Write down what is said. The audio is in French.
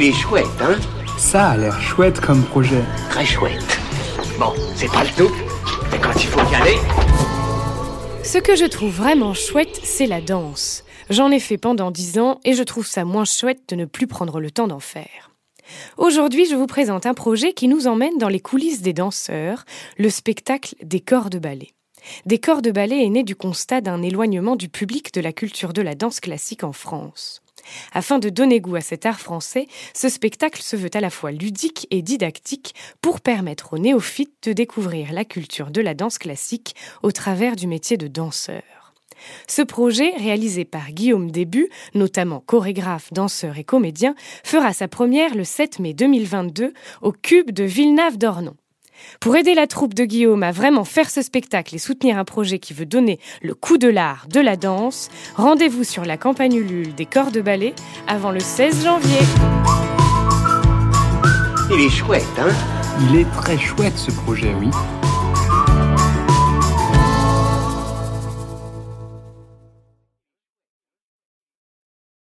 Il est chouette, hein Ça a l'air chouette comme projet. Très chouette. Bon, c'est pas le tout, mais quand il faut y aller... Ce que je trouve vraiment chouette, c'est la danse. J'en ai fait pendant dix ans et je trouve ça moins chouette de ne plus prendre le temps d'en faire. Aujourd'hui, je vous présente un projet qui nous emmène dans les coulisses des danseurs, le spectacle des corps de ballet. Des corps de ballet est né du constat d'un éloignement du public de la culture de la danse classique en France. Afin de donner goût à cet art français, ce spectacle se veut à la fois ludique et didactique pour permettre aux néophytes de découvrir la culture de la danse classique au travers du métier de danseur. Ce projet, réalisé par Guillaume Début, notamment chorégraphe, danseur et comédien, fera sa première le 7 mai 2022 au Cube de Villeneuve-d'Ornon. Pour aider la troupe de Guillaume à vraiment faire ce spectacle et soutenir un projet qui veut donner le coup de l'art de la danse, rendez-vous sur la campagne Ulule des corps de ballet avant le 16 janvier. Il est chouette, hein? Il est très chouette ce projet, oui.